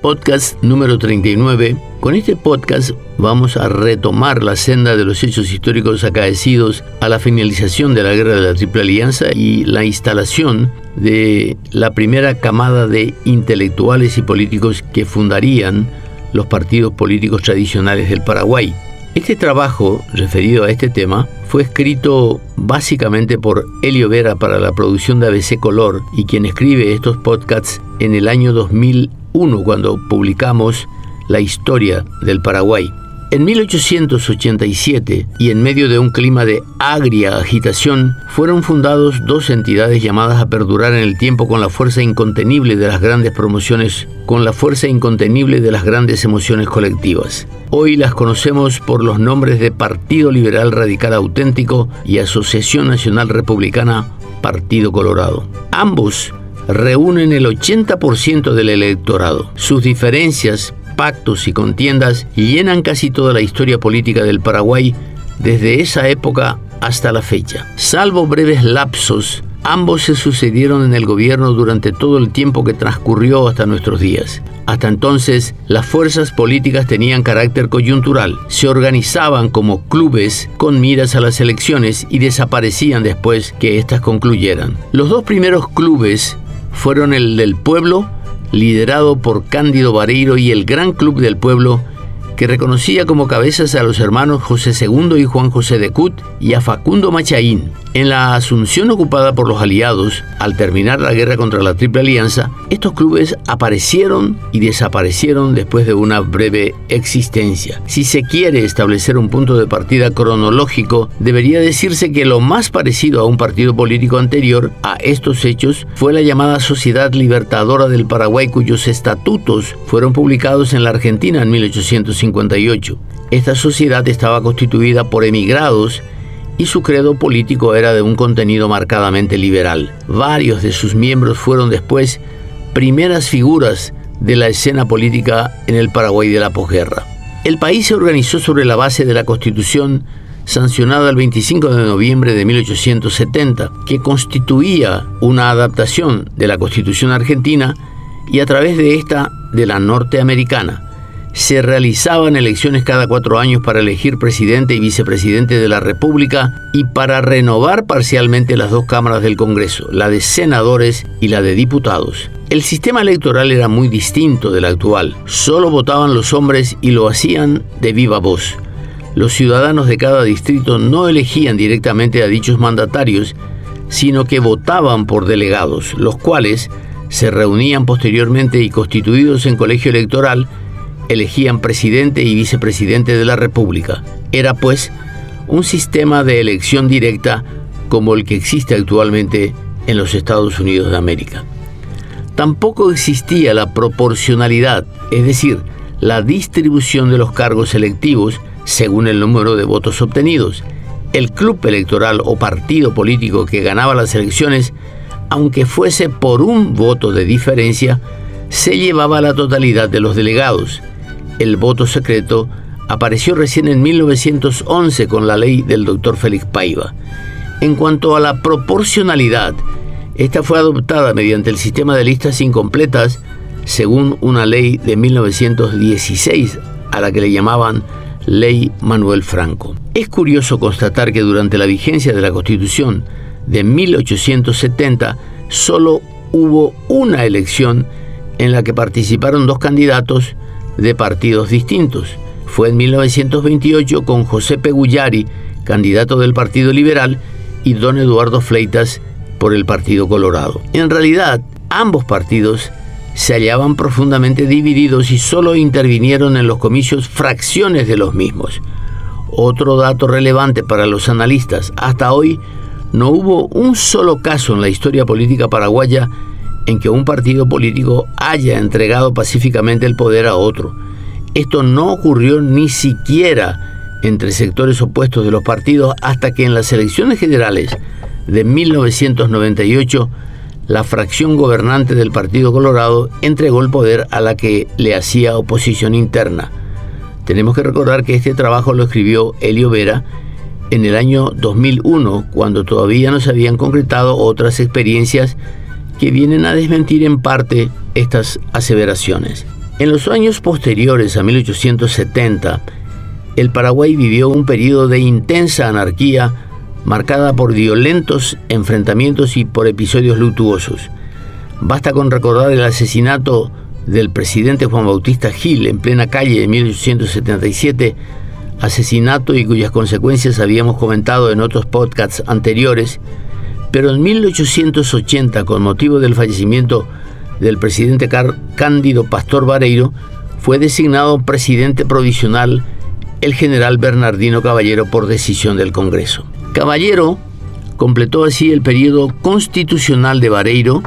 podcast número 39. Con este podcast vamos a retomar la senda de los hechos históricos acaecidos a la finalización de la Guerra de la Triple Alianza y la instalación de la primera camada de intelectuales y políticos que fundarían los partidos políticos tradicionales del Paraguay. Este trabajo, referido a este tema, fue escrito básicamente por Elio Vera para la producción de ABC Color y quien escribe estos podcasts en el año 2001 cuando publicamos la historia del Paraguay. En 1887, y en medio de un clima de agria agitación, fueron fundados dos entidades llamadas a perdurar en el tiempo con la fuerza incontenible de las grandes promociones, con la fuerza incontenible de las grandes emociones colectivas. Hoy las conocemos por los nombres de Partido Liberal Radical Auténtico y Asociación Nacional Republicana Partido Colorado. Ambos reúnen el 80% del electorado. Sus diferencias pactos y contiendas llenan casi toda la historia política del Paraguay desde esa época hasta la fecha. Salvo breves lapsos, ambos se sucedieron en el gobierno durante todo el tiempo que transcurrió hasta nuestros días. Hasta entonces, las fuerzas políticas tenían carácter coyuntural, se organizaban como clubes con miras a las elecciones y desaparecían después que éstas concluyeran. Los dos primeros clubes fueron el del pueblo liderado por Cándido Vareiro y el Gran Club del Pueblo, que reconocía como cabezas a los hermanos José II y Juan José de Cut y a Facundo Machaín. En la Asunción ocupada por los aliados, al terminar la guerra contra la Triple Alianza, estos clubes aparecieron y desaparecieron después de una breve existencia. Si se quiere establecer un punto de partida cronológico, debería decirse que lo más parecido a un partido político anterior a estos hechos fue la llamada Sociedad Libertadora del Paraguay, cuyos estatutos fueron publicados en la Argentina en 1850. Esta sociedad estaba constituida por emigrados y su credo político era de un contenido marcadamente liberal. Varios de sus miembros fueron después primeras figuras de la escena política en el Paraguay de la posguerra. El país se organizó sobre la base de la Constitución sancionada el 25 de noviembre de 1870, que constituía una adaptación de la Constitución argentina y a través de esta de la norteamericana se realizaban elecciones cada cuatro años para elegir presidente y vicepresidente de la República y para renovar parcialmente las dos cámaras del Congreso, la de senadores y la de diputados. El sistema electoral era muy distinto del actual. Solo votaban los hombres y lo hacían de viva voz. Los ciudadanos de cada distrito no elegían directamente a dichos mandatarios, sino que votaban por delegados, los cuales se reunían posteriormente y constituidos en colegio electoral elegían presidente y vicepresidente de la República. Era, pues, un sistema de elección directa como el que existe actualmente en los Estados Unidos de América. Tampoco existía la proporcionalidad, es decir, la distribución de los cargos electivos según el número de votos obtenidos. El club electoral o partido político que ganaba las elecciones, aunque fuese por un voto de diferencia, se llevaba la totalidad de los delegados el voto secreto apareció recién en 1911 con la ley del doctor Félix Paiva. En cuanto a la proporcionalidad, esta fue adoptada mediante el sistema de listas incompletas según una ley de 1916 a la que le llamaban Ley Manuel Franco. Es curioso constatar que durante la vigencia de la Constitución de 1870 solo hubo una elección en la que participaron dos candidatos de partidos distintos. Fue en 1928 con José Pegullari, candidato del Partido Liberal, y don Eduardo Fleitas por el Partido Colorado. En realidad, ambos partidos se hallaban profundamente divididos y solo intervinieron en los comicios fracciones de los mismos. Otro dato relevante para los analistas, hasta hoy no hubo un solo caso en la historia política paraguaya en que un partido político haya entregado pacíficamente el poder a otro. Esto no ocurrió ni siquiera entre sectores opuestos de los partidos hasta que en las elecciones generales de 1998 la fracción gobernante del Partido Colorado entregó el poder a la que le hacía oposición interna. Tenemos que recordar que este trabajo lo escribió Elio Vera en el año 2001, cuando todavía no se habían concretado otras experiencias que vienen a desmentir en parte estas aseveraciones. En los años posteriores a 1870, el Paraguay vivió un periodo de intensa anarquía marcada por violentos enfrentamientos y por episodios luctuosos. Basta con recordar el asesinato del presidente Juan Bautista Gil en plena calle de 1877, asesinato y cuyas consecuencias habíamos comentado en otros podcasts anteriores, pero en 1880, con motivo del fallecimiento del presidente Cándido Pastor Vareiro, fue designado presidente provisional el general Bernardino Caballero por decisión del Congreso. Caballero completó así el periodo constitucional de Vareiro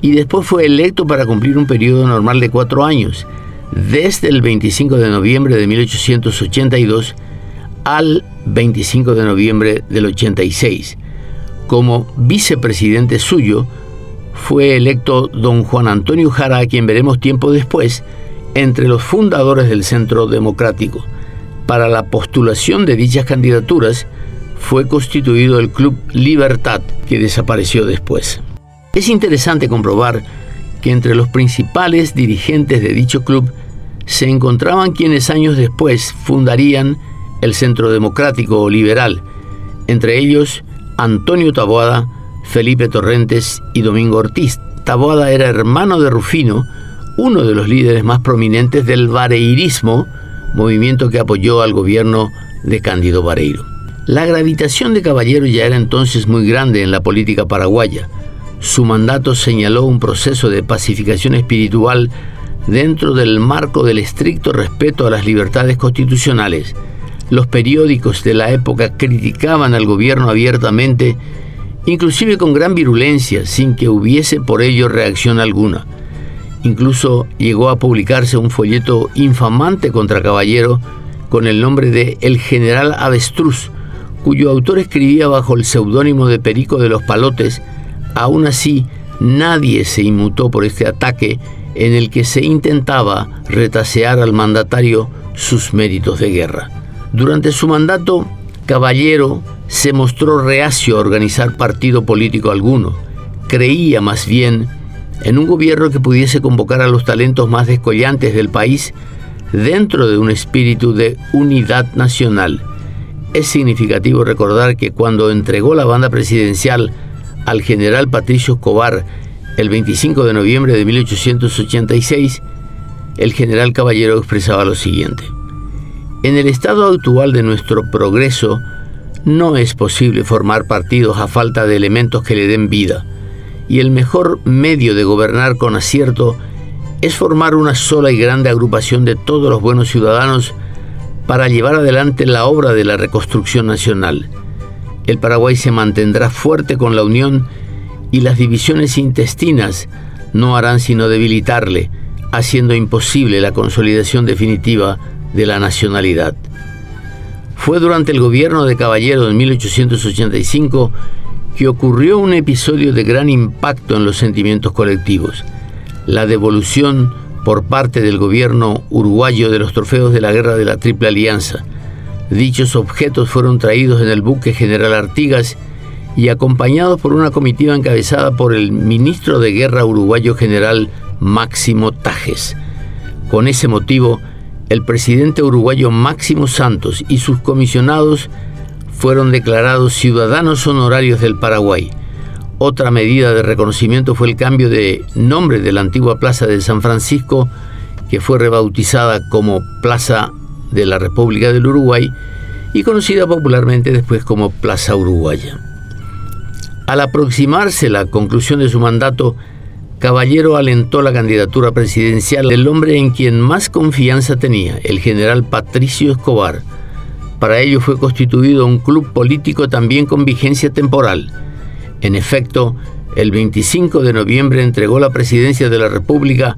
y después fue electo para cumplir un periodo normal de cuatro años, desde el 25 de noviembre de 1882 al 25 de noviembre del 86. Como vicepresidente suyo fue electo don Juan Antonio Jara, a quien veremos tiempo después, entre los fundadores del Centro Democrático. Para la postulación de dichas candidaturas fue constituido el Club Libertad, que desapareció después. Es interesante comprobar que entre los principales dirigentes de dicho club se encontraban quienes años después fundarían el Centro Democrático o Liberal, entre ellos Antonio Taboada, Felipe Torrentes y Domingo Ortiz. Taboada era hermano de Rufino, uno de los líderes más prominentes del vareirismo, movimiento que apoyó al gobierno de Cándido Vareiro. La gravitación de Caballero ya era entonces muy grande en la política paraguaya. Su mandato señaló un proceso de pacificación espiritual dentro del marco del estricto respeto a las libertades constitucionales. Los periódicos de la época criticaban al gobierno abiertamente, inclusive con gran virulencia, sin que hubiese por ello reacción alguna. Incluso llegó a publicarse un folleto infamante contra Caballero con el nombre de El General Avestruz, cuyo autor escribía bajo el seudónimo de Perico de los Palotes. Aún así, nadie se inmutó por este ataque en el que se intentaba retasear al mandatario sus méritos de guerra. Durante su mandato, Caballero se mostró reacio a organizar partido político alguno. Creía más bien en un gobierno que pudiese convocar a los talentos más descollantes del país dentro de un espíritu de unidad nacional. Es significativo recordar que cuando entregó la banda presidencial al general Patricio Escobar el 25 de noviembre de 1886, el general Caballero expresaba lo siguiente. En el estado actual de nuestro progreso, no es posible formar partidos a falta de elementos que le den vida y el mejor medio de gobernar con acierto es formar una sola y grande agrupación de todos los buenos ciudadanos para llevar adelante la obra de la reconstrucción nacional. El Paraguay se mantendrá fuerte con la unión y las divisiones intestinas no harán sino debilitarle, haciendo imposible la consolidación definitiva de la nacionalidad. Fue durante el gobierno de Caballero en 1885 que ocurrió un episodio de gran impacto en los sentimientos colectivos, la devolución por parte del gobierno uruguayo de los trofeos de la guerra de la Triple Alianza. Dichos objetos fueron traídos en el buque General Artigas y acompañados por una comitiva encabezada por el ministro de Guerra uruguayo general Máximo Tajes. Con ese motivo, el presidente uruguayo Máximo Santos y sus comisionados fueron declarados ciudadanos honorarios del Paraguay. Otra medida de reconocimiento fue el cambio de nombre de la antigua Plaza de San Francisco, que fue rebautizada como Plaza de la República del Uruguay y conocida popularmente después como Plaza Uruguaya. Al aproximarse la conclusión de su mandato, Caballero alentó la candidatura presidencial del hombre en quien más confianza tenía, el general Patricio Escobar, para ello fue constituido un club político también con vigencia temporal. En efecto, el 25 de noviembre entregó la presidencia de la República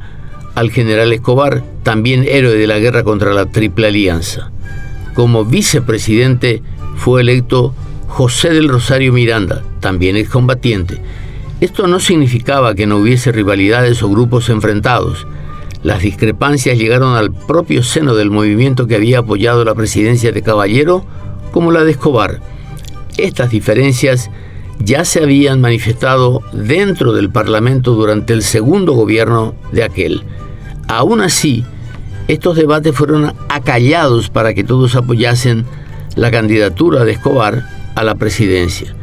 al general Escobar, también héroe de la guerra contra la Triple Alianza. Como vicepresidente fue electo José del Rosario Miranda, también excombatiente. Esto no significaba que no hubiese rivalidades o grupos enfrentados. Las discrepancias llegaron al propio seno del movimiento que había apoyado la presidencia de Caballero como la de Escobar. Estas diferencias ya se habían manifestado dentro del Parlamento durante el segundo gobierno de aquel. Aún así, estos debates fueron acallados para que todos apoyasen la candidatura de Escobar a la presidencia.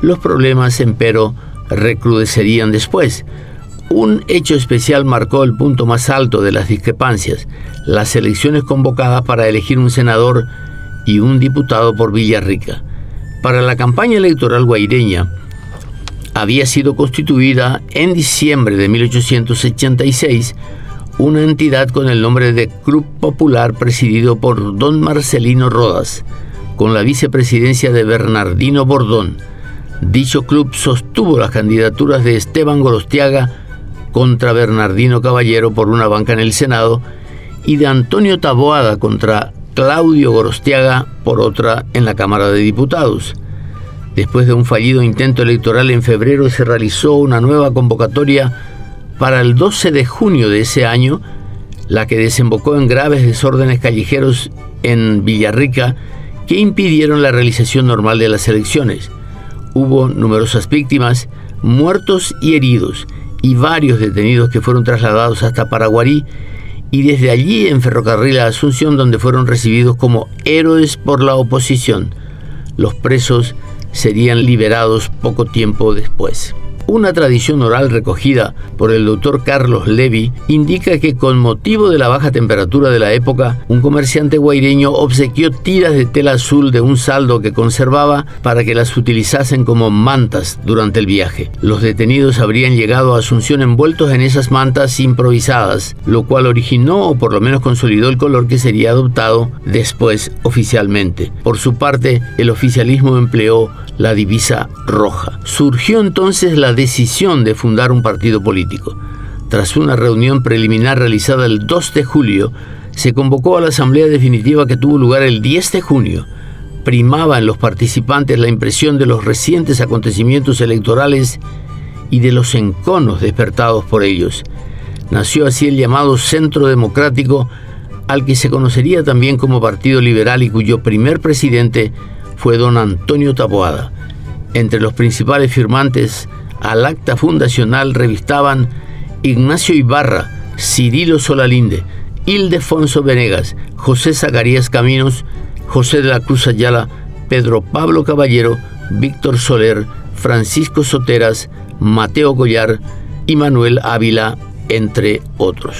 Los problemas, empero, recrudecerían después. Un hecho especial marcó el punto más alto de las discrepancias, las elecciones convocadas para elegir un senador y un diputado por Villarrica. Para la campaña electoral guaireña, había sido constituida en diciembre de 1886 una entidad con el nombre de Club Popular presidido por don Marcelino Rodas, con la vicepresidencia de Bernardino Bordón. Dicho club sostuvo las candidaturas de Esteban Gorostiaga contra Bernardino Caballero por una banca en el Senado y de Antonio Taboada contra Claudio Gorostiaga por otra en la Cámara de Diputados. Después de un fallido intento electoral en febrero se realizó una nueva convocatoria para el 12 de junio de ese año, la que desembocó en graves desórdenes callejeros en Villarrica que impidieron la realización normal de las elecciones. Hubo numerosas víctimas, muertos y heridos, y varios detenidos que fueron trasladados hasta Paraguarí y desde allí en Ferrocarril a Asunción donde fueron recibidos como héroes por la oposición. Los presos serían liberados poco tiempo después. Una tradición oral recogida por el doctor Carlos Levy indica que con motivo de la baja temperatura de la época, un comerciante guaireño obsequió tiras de tela azul de un saldo que conservaba para que las utilizasen como mantas durante el viaje. Los detenidos habrían llegado a Asunción envueltos en esas mantas improvisadas, lo cual originó o por lo menos consolidó el color que sería adoptado después oficialmente. Por su parte, el oficialismo empleó la divisa roja. Surgió entonces la decisión de fundar un partido político. Tras una reunión preliminar realizada el 2 de julio, se convocó a la asamblea definitiva que tuvo lugar el 10 de junio. Primaba en los participantes la impresión de los recientes acontecimientos electorales y de los enconos despertados por ellos. Nació así el llamado Centro Democrático, al que se conocería también como Partido Liberal y cuyo primer presidente fue don Antonio Taboada. Entre los principales firmantes al acta fundacional revistaban Ignacio Ibarra, Cirilo Solalinde, Ildefonso Venegas, José Zacarías Caminos, José de la Cruz Ayala, Pedro Pablo Caballero, Víctor Soler, Francisco Soteras, Mateo Collar y Manuel Ávila, entre otros.